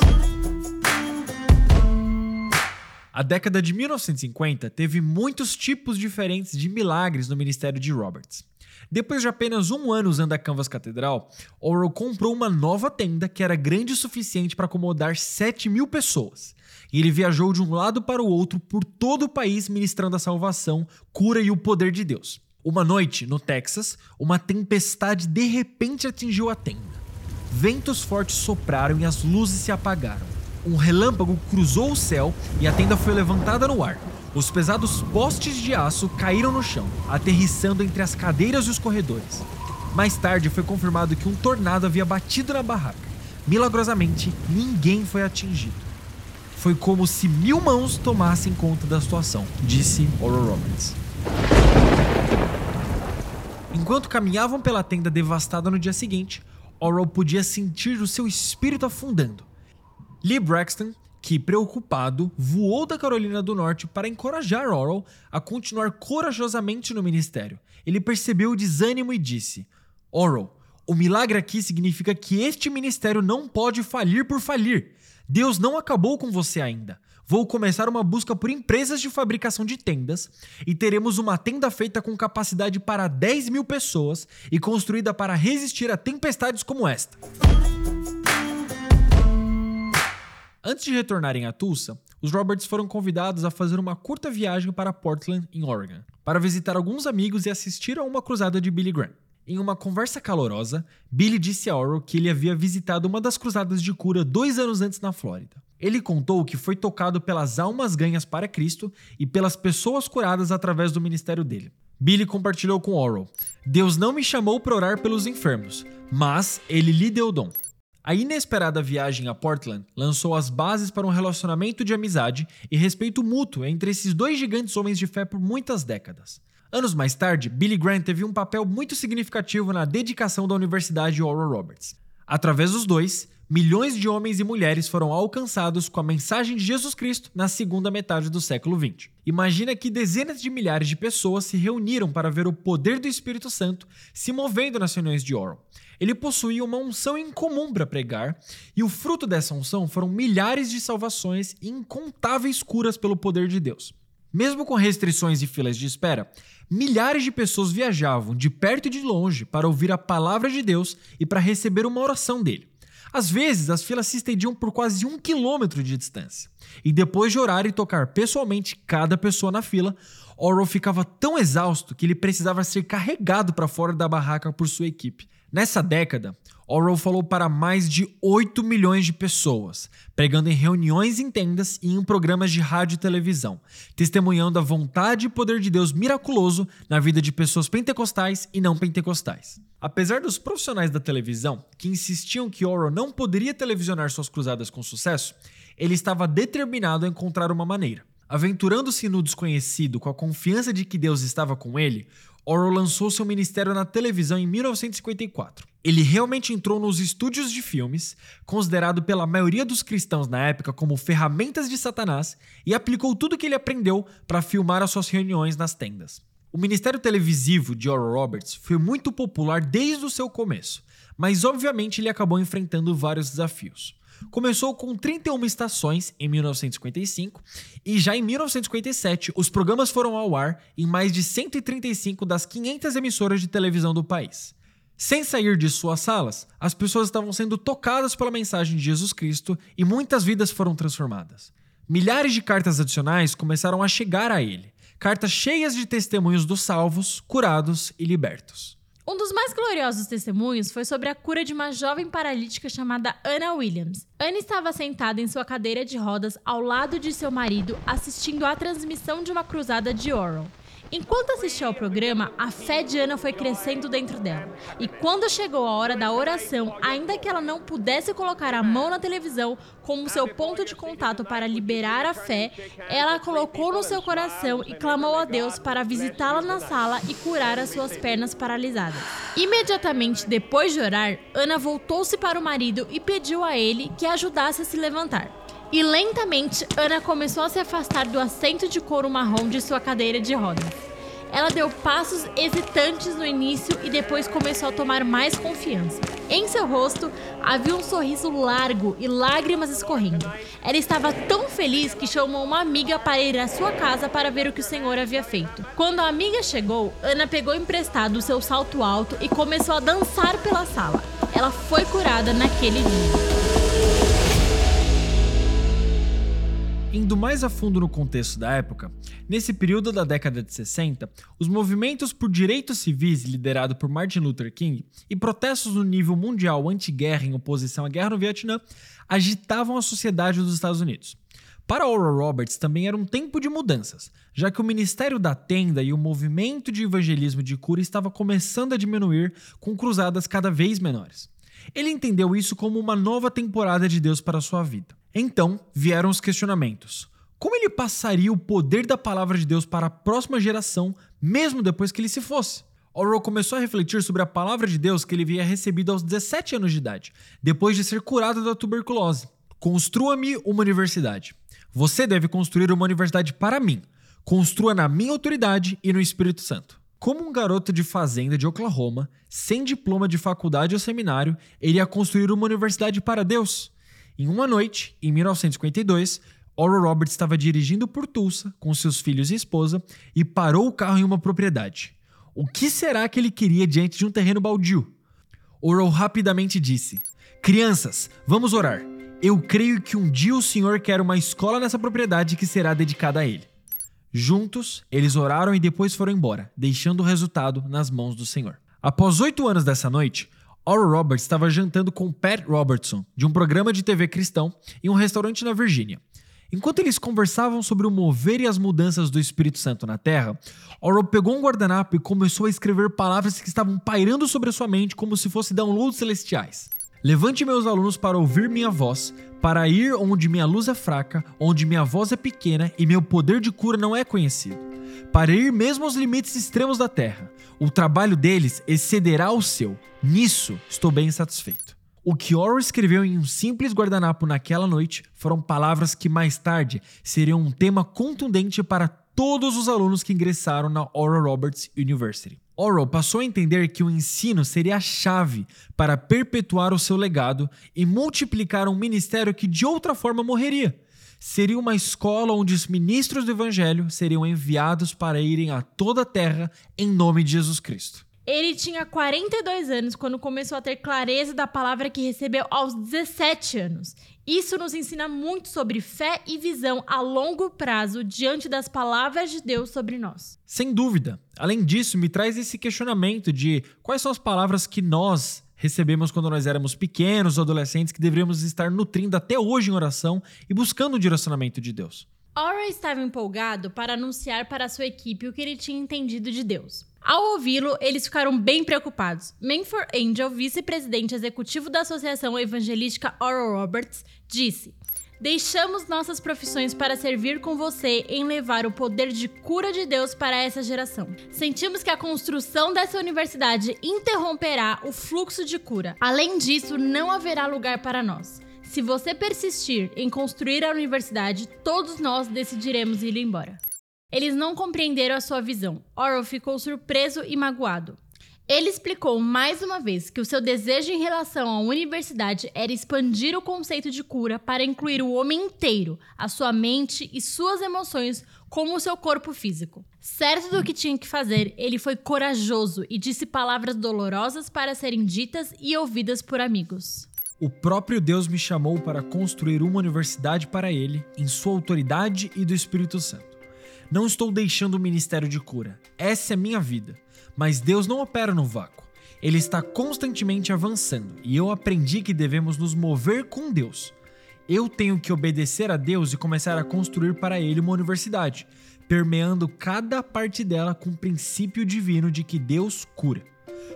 A década de 1950 teve muitos tipos diferentes de milagres no ministério de Roberts. Depois de apenas um ano usando a Canvas Catedral, Oral comprou uma nova tenda que era grande o suficiente para acomodar 7 mil pessoas. E ele viajou de um lado para o outro por todo o país ministrando a salvação, cura e o poder de Deus. Uma noite, no Texas, uma tempestade de repente atingiu a tenda. Ventos fortes sopraram e as luzes se apagaram. Um relâmpago cruzou o céu e a tenda foi levantada no ar. Os pesados postes de aço caíram no chão, aterrissando entre as cadeiras e os corredores. Mais tarde foi confirmado que um tornado havia batido na barraca. Milagrosamente, ninguém foi atingido. Foi como se mil mãos tomassem conta da situação, disse Oral Roberts. Enquanto caminhavam pela tenda devastada no dia seguinte, Oral podia sentir o seu espírito afundando. Lee Braxton que, preocupado, voou da Carolina do Norte para encorajar Oral a continuar corajosamente no ministério. Ele percebeu o desânimo e disse: Oral, o milagre aqui significa que este ministério não pode falir por falir. Deus não acabou com você ainda. Vou começar uma busca por empresas de fabricação de tendas e teremos uma tenda feita com capacidade para 10 mil pessoas e construída para resistir a tempestades como esta. Antes de retornarem a Tulsa, os Roberts foram convidados a fazer uma curta viagem para Portland, em Oregon, para visitar alguns amigos e assistir a uma cruzada de Billy Graham. Em uma conversa calorosa, Billy disse a Oral que ele havia visitado uma das cruzadas de cura dois anos antes na Flórida. Ele contou que foi tocado pelas almas ganhas para Cristo e pelas pessoas curadas através do ministério dele. Billy compartilhou com Oral: Deus não me chamou para orar pelos enfermos, mas ele lhe deu dom. A inesperada viagem a Portland lançou as bases para um relacionamento de amizade e respeito mútuo entre esses dois gigantes homens de fé por muitas décadas. Anos mais tarde, Billy Graham teve um papel muito significativo na dedicação da Universidade Oral Roberts. Através dos dois, milhões de homens e mulheres foram alcançados com a mensagem de Jesus Cristo na segunda metade do século XX. Imagina que dezenas de milhares de pessoas se reuniram para ver o poder do Espírito Santo se movendo nas reuniões de Oral. Ele possuía uma unção incomum para pregar, e o fruto dessa unção foram milhares de salvações e incontáveis curas pelo poder de Deus. Mesmo com restrições e filas de espera, milhares de pessoas viajavam de perto e de longe para ouvir a palavra de Deus e para receber uma oração dele. Às vezes, as filas se estendiam por quase um quilômetro de distância. E depois de orar e tocar pessoalmente cada pessoa na fila, Oral ficava tão exausto que ele precisava ser carregado para fora da barraca por sua equipe. Nessa década, Oral falou para mais de 8 milhões de pessoas, pregando em reuniões em tendas e em programas de rádio e televisão, testemunhando a vontade e poder de Deus miraculoso na vida de pessoas pentecostais e não pentecostais. Apesar dos profissionais da televisão que insistiam que Oral não poderia televisionar suas cruzadas com sucesso, ele estava determinado a encontrar uma maneira. Aventurando-se no desconhecido com a confiança de que Deus estava com ele, Oral lançou seu ministério na televisão em 1954. Ele realmente entrou nos estúdios de filmes, considerado pela maioria dos cristãos na época como ferramentas de Satanás, e aplicou tudo o que ele aprendeu para filmar as suas reuniões nas tendas. O ministério televisivo de Oral Roberts foi muito popular desde o seu começo, mas obviamente ele acabou enfrentando vários desafios. Começou com 31 estações em 1955 e já em 1957 os programas foram ao ar em mais de 135 das 500 emissoras de televisão do país. Sem sair de suas salas, as pessoas estavam sendo tocadas pela mensagem de Jesus Cristo e muitas vidas foram transformadas. Milhares de cartas adicionais começaram a chegar a ele, cartas cheias de testemunhos dos salvos, curados e libertos. Um dos mais gloriosos testemunhos foi sobre a cura de uma jovem paralítica chamada Anna Williams. Anna estava sentada em sua cadeira de rodas ao lado de seu marido, assistindo à transmissão de uma cruzada de Oral. Enquanto assistia ao programa, a fé de Ana foi crescendo dentro dela. E quando chegou a hora da oração, ainda que ela não pudesse colocar a mão na televisão como seu ponto de contato para liberar a fé, ela colocou no seu coração e clamou a Deus para visitá-la na sala e curar as suas pernas paralisadas. Imediatamente depois de orar, Ana voltou-se para o marido e pediu a ele que a ajudasse a se levantar. E lentamente, Ana começou a se afastar do assento de couro marrom de sua cadeira de rodas. Ela deu passos hesitantes no início e depois começou a tomar mais confiança. Em seu rosto havia um sorriso largo e lágrimas escorrendo. Ela estava tão feliz que chamou uma amiga para ir à sua casa para ver o que o Senhor havia feito. Quando a amiga chegou, Ana pegou emprestado o seu salto alto e começou a dançar pela sala. Ela foi curada naquele dia. Indo mais a fundo no contexto da época, nesse período da década de 60, os movimentos por direitos civis liderados por Martin Luther King e protestos no nível mundial anti-guerra em oposição à guerra no Vietnã agitavam a sociedade dos Estados Unidos. Para Oral Roberts também era um tempo de mudanças, já que o Ministério da Tenda e o movimento de evangelismo de cura estava começando a diminuir com cruzadas cada vez menores. Ele entendeu isso como uma nova temporada de Deus para sua vida. Então vieram os questionamentos. Como ele passaria o poder da palavra de Deus para a próxima geração, mesmo depois que ele se fosse? Orwell começou a refletir sobre a palavra de Deus que ele havia recebido aos 17 anos de idade, depois de ser curado da tuberculose. Construa-me uma universidade. Você deve construir uma universidade para mim. Construa na minha autoridade e no Espírito Santo. Como um garoto de fazenda de Oklahoma, sem diploma de faculdade ou seminário, ele ia construir uma universidade para Deus. Em uma noite, em 1952, Oral Roberts estava dirigindo por Tulsa com seus filhos e esposa e parou o carro em uma propriedade. O que será que ele queria diante de um terreno baldio? Oral rapidamente disse: Crianças, vamos orar. Eu creio que um dia o Senhor quer uma escola nessa propriedade que será dedicada a ele. Juntos, eles oraram e depois foram embora, deixando o resultado nas mãos do Senhor. Após oito anos dessa noite, Oral Roberts estava jantando com Pat Robertson, de um programa de TV cristão, em um restaurante na Virgínia. Enquanto eles conversavam sobre o mover e as mudanças do Espírito Santo na Terra, Oral pegou um guardanapo e começou a escrever palavras que estavam pairando sobre a sua mente como se fossem downloads celestiais. Levante meus alunos para ouvir minha voz, para ir onde minha luz é fraca, onde minha voz é pequena e meu poder de cura não é conhecido. Para ir mesmo aos limites extremos da terra. O trabalho deles excederá o seu. Nisso estou bem satisfeito. O que Orwell escreveu em um simples guardanapo naquela noite foram palavras que mais tarde seriam um tema contundente para todos os alunos que ingressaram na Oral Roberts University. Oral passou a entender que o ensino seria a chave para perpetuar o seu legado e multiplicar um ministério que de outra forma morreria. Seria uma escola onde os ministros do evangelho seriam enviados para irem a toda a terra em nome de Jesus Cristo. Ele tinha 42 anos quando começou a ter clareza da palavra que recebeu aos 17 anos. Isso nos ensina muito sobre fé e visão a longo prazo diante das palavras de Deus sobre nós. Sem dúvida. Além disso, me traz esse questionamento de quais são as palavras que nós recebemos quando nós éramos pequenos adolescentes que deveríamos estar nutrindo até hoje em oração e buscando o direcionamento de Deus. Ora estava empolgado para anunciar para sua equipe o que ele tinha entendido de Deus. Ao ouvi-lo, eles ficaram bem preocupados. Manford Angel, vice-presidente executivo da Associação Evangelística Oral Roberts, disse: Deixamos nossas profissões para servir com você em levar o poder de cura de Deus para essa geração. Sentimos que a construção dessa universidade interromperá o fluxo de cura. Além disso, não haverá lugar para nós. Se você persistir em construir a universidade, todos nós decidiremos ir embora. Eles não compreenderam a sua visão. Oral ficou surpreso e magoado. Ele explicou mais uma vez que o seu desejo em relação à universidade era expandir o conceito de cura para incluir o homem inteiro, a sua mente e suas emoções, como o seu corpo físico. Certo do que tinha que fazer, ele foi corajoso e disse palavras dolorosas para serem ditas e ouvidas por amigos. O próprio Deus me chamou para construir uma universidade para ele, em sua autoridade e do Espírito Santo. Não estou deixando o ministério de cura. Essa é minha vida. Mas Deus não opera no vácuo. Ele está constantemente avançando e eu aprendi que devemos nos mover com Deus. Eu tenho que obedecer a Deus e começar a construir para Ele uma universidade, permeando cada parte dela com o princípio divino de que Deus cura.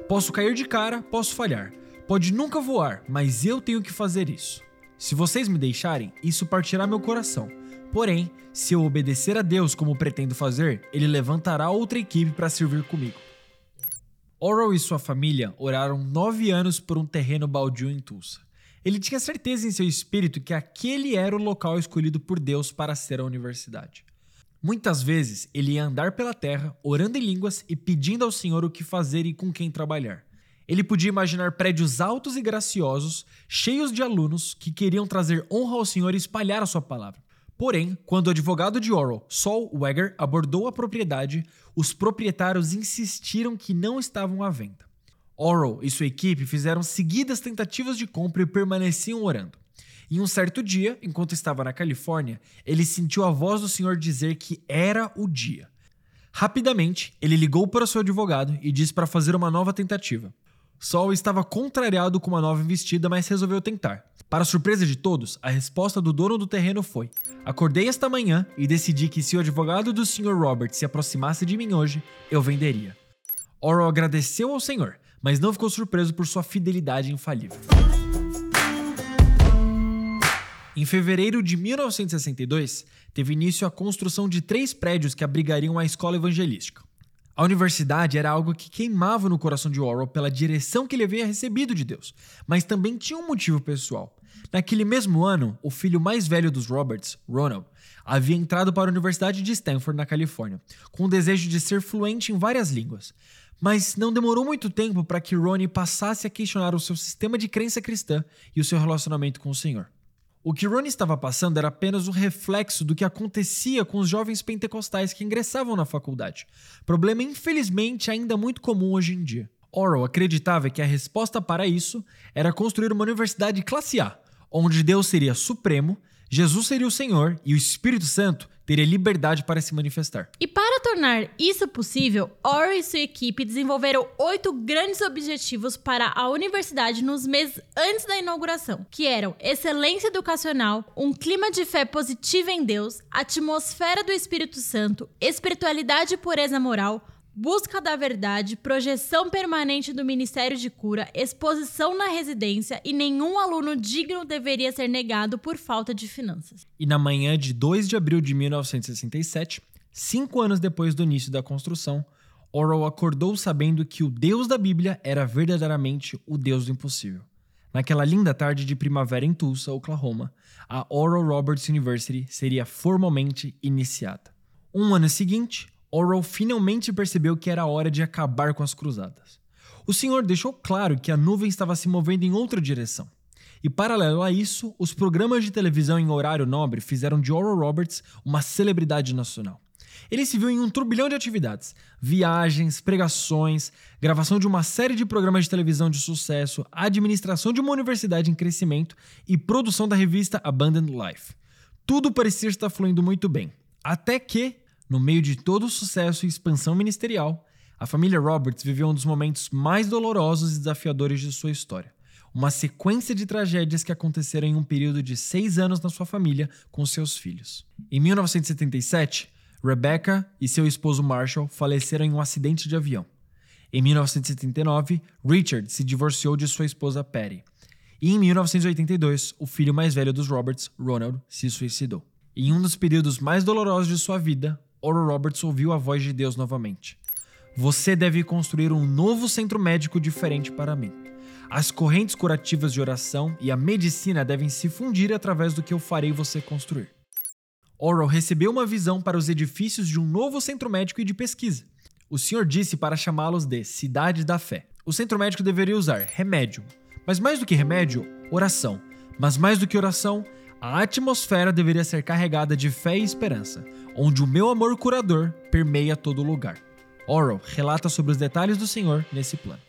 Posso cair de cara, posso falhar, pode nunca voar, mas eu tenho que fazer isso. Se vocês me deixarem, isso partirá meu coração. Porém, se eu obedecer a Deus como pretendo fazer, Ele levantará outra equipe para servir comigo. Oral e sua família oraram nove anos por um terreno baldio em Tulsa. Ele tinha certeza em seu espírito que aquele era o local escolhido por Deus para ser a universidade. Muitas vezes ele ia andar pela terra, orando em línguas e pedindo ao Senhor o que fazer e com quem trabalhar. Ele podia imaginar prédios altos e graciosos, cheios de alunos que queriam trazer honra ao Senhor e espalhar a sua palavra. Porém, quando o advogado de Oral, Saul Wegger, abordou a propriedade, os proprietários insistiram que não estavam à venda. Oral e sua equipe fizeram seguidas tentativas de compra e permaneciam orando. Em um certo dia, enquanto estava na Califórnia, ele sentiu a voz do Senhor dizer que era o dia. Rapidamente, ele ligou para seu advogado e disse para fazer uma nova tentativa. Saul estava contrariado com uma nova investida, mas resolveu tentar. Para surpresa de todos, a resposta do dono do terreno foi: Acordei esta manhã e decidi que se o advogado do Sr. Robert se aproximasse de mim hoje, eu venderia. Oral agradeceu ao Senhor, mas não ficou surpreso por sua fidelidade infalível. Em fevereiro de 1962, teve início a construção de três prédios que abrigariam a escola evangelística. A universidade era algo que queimava no coração de Oral pela direção que ele havia recebido de Deus, mas também tinha um motivo pessoal. Naquele mesmo ano, o filho mais velho dos Roberts, Ronald, havia entrado para a Universidade de Stanford, na Califórnia, com o desejo de ser fluente em várias línguas. Mas não demorou muito tempo para que Ronnie passasse a questionar o seu sistema de crença cristã e o seu relacionamento com o Senhor. O que Ronnie estava passando era apenas um reflexo do que acontecia com os jovens pentecostais que ingressavam na faculdade. Problema, infelizmente, ainda muito comum hoje em dia. Oral acreditava que a resposta para isso era construir uma universidade classe A, onde Deus seria supremo, Jesus seria o Senhor e o Espírito Santo teria liberdade para se manifestar. E para tornar isso possível, Orr e sua equipe desenvolveram oito grandes objetivos para a universidade nos meses antes da inauguração, que eram excelência educacional, um clima de fé positiva em Deus, atmosfera do Espírito Santo, espiritualidade e pureza moral, busca da verdade, projeção permanente do Ministério de Cura, exposição na residência e nenhum aluno digno deveria ser negado por falta de finanças. E na manhã de 2 de abril de 1967, cinco anos depois do início da construção, Oral acordou sabendo que o Deus da Bíblia era verdadeiramente o Deus do impossível. Naquela linda tarde de primavera em Tulsa, Oklahoma, a Oral Roberts University seria formalmente iniciada. Um ano seguinte, Oral finalmente percebeu que era hora de acabar com as cruzadas. O senhor deixou claro que a nuvem estava se movendo em outra direção. E paralelo a isso, os programas de televisão em horário nobre fizeram de Oral Roberts uma celebridade nacional. Ele se viu em um turbilhão de atividades: viagens, pregações, gravação de uma série de programas de televisão de sucesso, administração de uma universidade em crescimento e produção da revista Abundant Life. Tudo parecia estar fluindo muito bem. Até que, no meio de todo o sucesso e expansão ministerial, a família Roberts viveu um dos momentos mais dolorosos e desafiadores de sua história. Uma sequência de tragédias que aconteceram em um período de seis anos na sua família com seus filhos. Em 1977, Rebecca e seu esposo Marshall faleceram em um acidente de avião. Em 1979, Richard se divorciou de sua esposa Patty. E em 1982, o filho mais velho dos Roberts, Ronald, se suicidou. Em um dos períodos mais dolorosos de sua vida, Oral Roberts ouviu a voz de Deus novamente. Você deve construir um novo centro médico diferente para mim. As correntes curativas de oração e a medicina devem se fundir através do que eu farei você construir. Oral recebeu uma visão para os edifícios de um novo centro médico e de pesquisa. O Senhor disse para chamá-los de Cidade da Fé. O centro médico deveria usar remédio, mas mais do que remédio, oração. Mas mais do que oração, a atmosfera deveria ser carregada de fé e esperança, onde o meu amor curador permeia todo lugar. Orwell relata sobre os detalhes do Senhor nesse plano.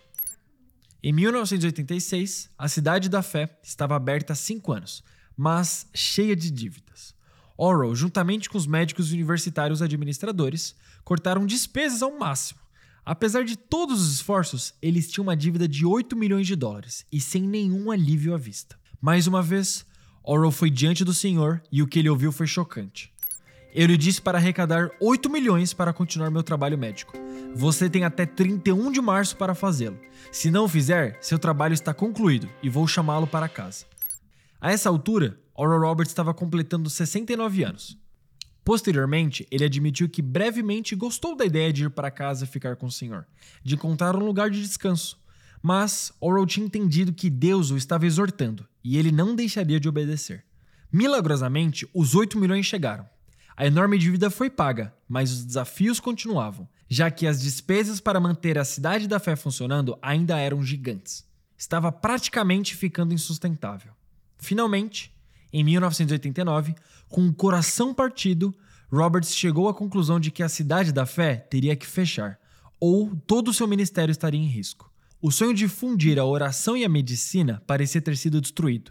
Em 1986, a Cidade da Fé estava aberta há cinco anos, mas cheia de dívidas. Orwell, juntamente com os médicos universitários administradores, cortaram despesas ao máximo. Apesar de todos os esforços, eles tinham uma dívida de 8 milhões de dólares e sem nenhum alívio à vista. Mais uma vez, Orwell foi diante do Senhor e o que ele ouviu foi chocante. Eu lhe disse para arrecadar 8 milhões para continuar meu trabalho médico. Você tem até 31 de março para fazê-lo. Se não o fizer, seu trabalho está concluído e vou chamá-lo para casa. A essa altura, Oral Roberts estava completando 69 anos. Posteriormente, ele admitiu que brevemente gostou da ideia de ir para casa e ficar com o Senhor, de encontrar um lugar de descanso. Mas Oral tinha entendido que Deus o estava exortando e ele não deixaria de obedecer. Milagrosamente, os 8 milhões chegaram. A enorme dívida foi paga, mas os desafios continuavam, já que as despesas para manter a cidade da fé funcionando ainda eram gigantes. Estava praticamente ficando insustentável. Finalmente, em 1989, com o coração partido, Roberts chegou à conclusão de que a cidade da fé teria que fechar, ou todo o seu ministério estaria em risco. O sonho de fundir a oração e a medicina parecia ter sido destruído.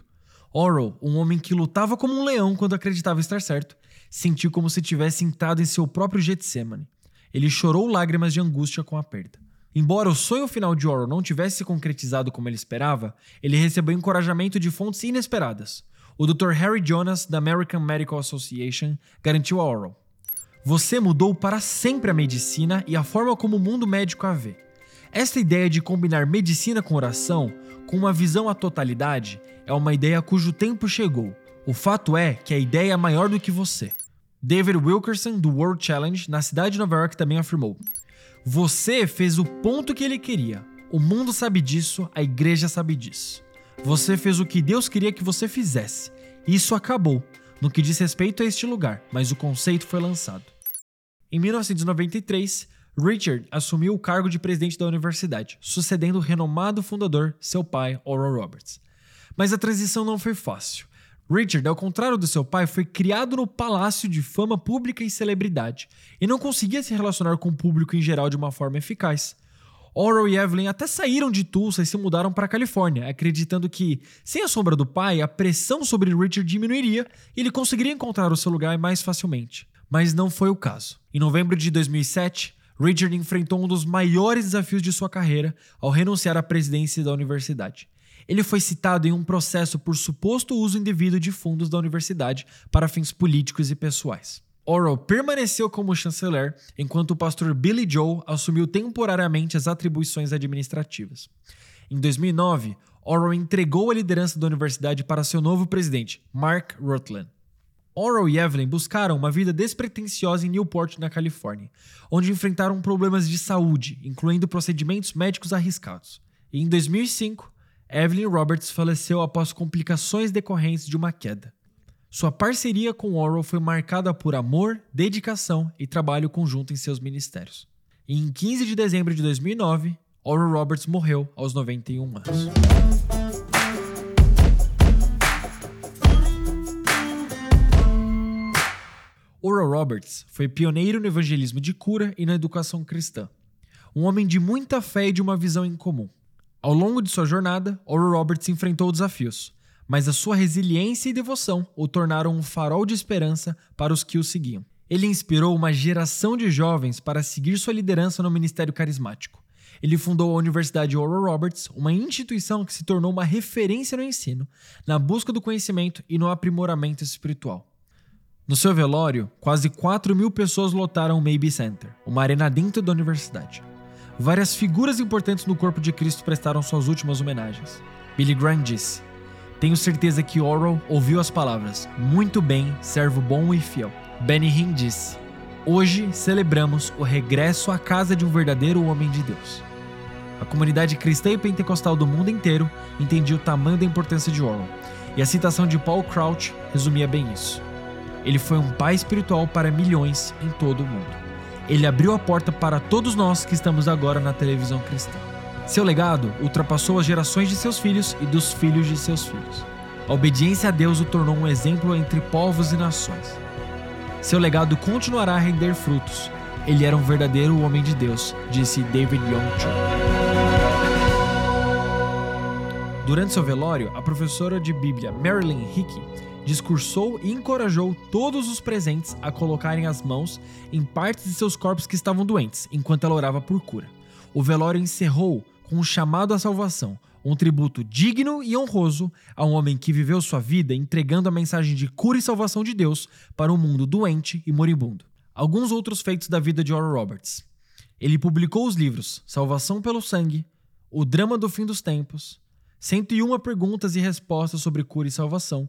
Orwell, um homem que lutava como um leão quando acreditava estar certo, sentiu como se tivesse entrado em seu próprio Getsemane. Ele chorou lágrimas de angústia com a perda. Embora o sonho final de Orwell não tivesse se concretizado como ele esperava, ele recebeu encorajamento de fontes inesperadas. O Dr. Harry Jonas, da American Medical Association, garantiu a Orwell: Você mudou para sempre a medicina e a forma como o mundo médico a vê. Esta ideia de combinar medicina com oração, com uma visão à totalidade, é uma ideia cujo tempo chegou. O fato é que a ideia é maior do que você. David Wilkerson, do World Challenge, na cidade de Nova York, também afirmou: Você fez o ponto que ele queria. O mundo sabe disso, a igreja sabe disso. Você fez o que Deus queria que você fizesse. Isso acabou, no que diz respeito a este lugar, mas o conceito foi lançado. Em 1993, Richard assumiu o cargo de presidente da universidade, sucedendo o renomado fundador, seu pai, Oral Roberts. Mas a transição não foi fácil. Richard, ao contrário do seu pai, foi criado no palácio de fama pública e celebridade e não conseguia se relacionar com o público em geral de uma forma eficaz. Oral e Evelyn até saíram de Tulsa e se mudaram para a Califórnia, acreditando que, sem a sombra do pai, a pressão sobre Richard diminuiria e ele conseguiria encontrar o seu lugar mais facilmente. Mas não foi o caso. Em novembro de 2007, Richard enfrentou um dos maiores desafios de sua carreira ao renunciar à presidência da universidade. Ele foi citado em um processo por suposto uso indevido de fundos da universidade para fins políticos e pessoais. Orwell permaneceu como chanceler, enquanto o pastor Billy Joe assumiu temporariamente as atribuições administrativas. Em 2009, Orwell entregou a liderança da universidade para seu novo presidente, Mark Rutland. Orwell e Evelyn buscaram uma vida despretensiosa em Newport, na Califórnia, onde enfrentaram problemas de saúde, incluindo procedimentos médicos arriscados. E em 2005, Evelyn Roberts faleceu após complicações decorrentes de uma queda. Sua parceria com Orwell foi marcada por amor, dedicação e trabalho conjunto em seus ministérios. E em 15 de dezembro de 2009, Orwell Roberts morreu aos 91 anos. Oral Roberts foi pioneiro no evangelismo de cura e na educação cristã. Um homem de muita fé e de uma visão em comum. Ao longo de sua jornada, Oral Roberts enfrentou desafios, mas a sua resiliência e devoção o tornaram um farol de esperança para os que o seguiam. Ele inspirou uma geração de jovens para seguir sua liderança no ministério carismático. Ele fundou a Universidade Oral Roberts, uma instituição que se tornou uma referência no ensino, na busca do conhecimento e no aprimoramento espiritual. No seu velório, quase 4 mil pessoas lotaram o Maybe Center, uma arena dentro da universidade. Várias figuras importantes no corpo de Cristo prestaram suas últimas homenagens. Billy Graham disse: Tenho certeza que Orwell ouviu as palavras: Muito bem, servo bom e fiel. Benny Hinn disse: Hoje celebramos o regresso à casa de um verdadeiro homem de Deus. A comunidade cristã e pentecostal do mundo inteiro entendia o tamanho da importância de Orwell, e a citação de Paul Crouch resumia bem isso. Ele foi um pai espiritual para milhões em todo o mundo. ele abriu a porta para todos nós que estamos agora na televisão cristã. Seu legado ultrapassou as gerações de seus filhos e dos filhos de seus filhos. A obediência a Deus o tornou um exemplo entre povos e nações. Seu legado continuará a render frutos. Ele era um verdadeiro homem de Deus, disse David Young Cho. Durante seu velório, a professora de Bíblia Marilyn Hickey discursou e encorajou todos os presentes a colocarem as mãos em partes de seus corpos que estavam doentes, enquanto ela orava por cura. O velório encerrou com um chamado à salvação, um tributo digno e honroso a um homem que viveu sua vida entregando a mensagem de cura e salvação de Deus para um mundo doente e moribundo. Alguns outros feitos da vida de Oral Roberts. Ele publicou os livros Salvação pelo Sangue, O Drama do Fim dos Tempos, 101 Perguntas e Respostas sobre Cura e Salvação,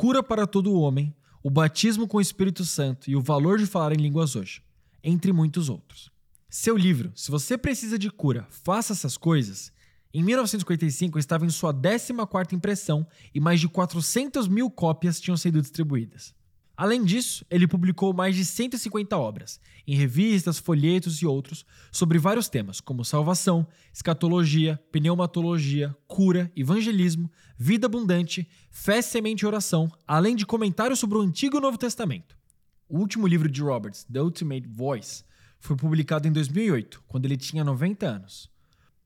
Cura para todo homem, o batismo com o Espírito Santo e o valor de falar em línguas hoje, entre muitos outros. Seu livro, Se Você Precisa de Cura, Faça Essas Coisas, em 1955 estava em sua 14ª impressão e mais de 400 mil cópias tinham sido distribuídas. Além disso, ele publicou mais de 150 obras, em revistas, folhetos e outros, sobre vários temas, como salvação, escatologia, pneumatologia, cura, evangelismo, vida abundante, fé, semente e oração, além de comentários sobre o Antigo e Novo Testamento. O último livro de Roberts, The Ultimate Voice, foi publicado em 2008, quando ele tinha 90 anos.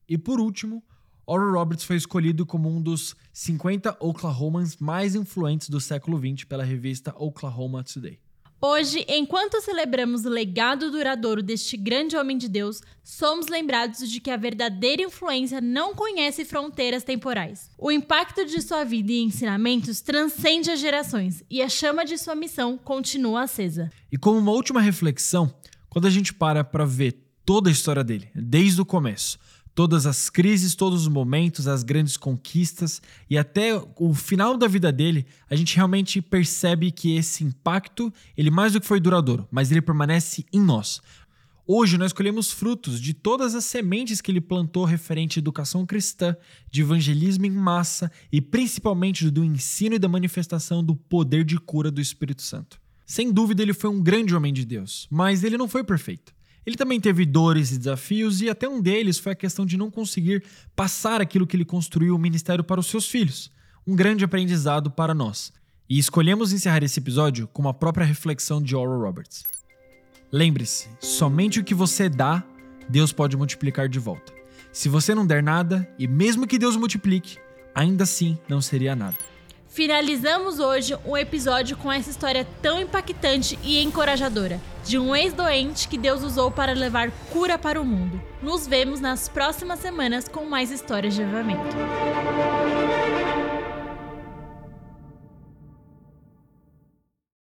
E por último, Oral Roberts foi escolhido como um dos 50 Oklahomans mais influentes do século XX pela revista Oklahoma Today. Hoje, enquanto celebramos o legado duradouro deste grande homem de Deus, somos lembrados de que a verdadeira influência não conhece fronteiras temporais. O impacto de sua vida e ensinamentos transcende as gerações e a chama de sua missão continua acesa. E como uma última reflexão, quando a gente para para ver toda a história dele, desde o começo, todas as crises, todos os momentos, as grandes conquistas e até o final da vida dele, a gente realmente percebe que esse impacto, ele mais do que foi duradouro, mas ele permanece em nós. Hoje nós colhemos frutos de todas as sementes que ele plantou referente à educação cristã, de evangelismo em massa e principalmente do ensino e da manifestação do poder de cura do Espírito Santo. Sem dúvida, ele foi um grande homem de Deus, mas ele não foi perfeito. Ele também teve dores e desafios, e até um deles foi a questão de não conseguir passar aquilo que ele construiu o ministério para os seus filhos. Um grande aprendizado para nós. E escolhemos encerrar esse episódio com uma própria reflexão de Oral Roberts. Lembre-se: somente o que você dá, Deus pode multiplicar de volta. Se você não der nada, e mesmo que Deus multiplique, ainda assim não seria nada. Finalizamos hoje um episódio com essa história tão impactante e encorajadora de um ex-doente que Deus usou para levar cura para o mundo. Nos vemos nas próximas semanas com mais histórias de avivamento.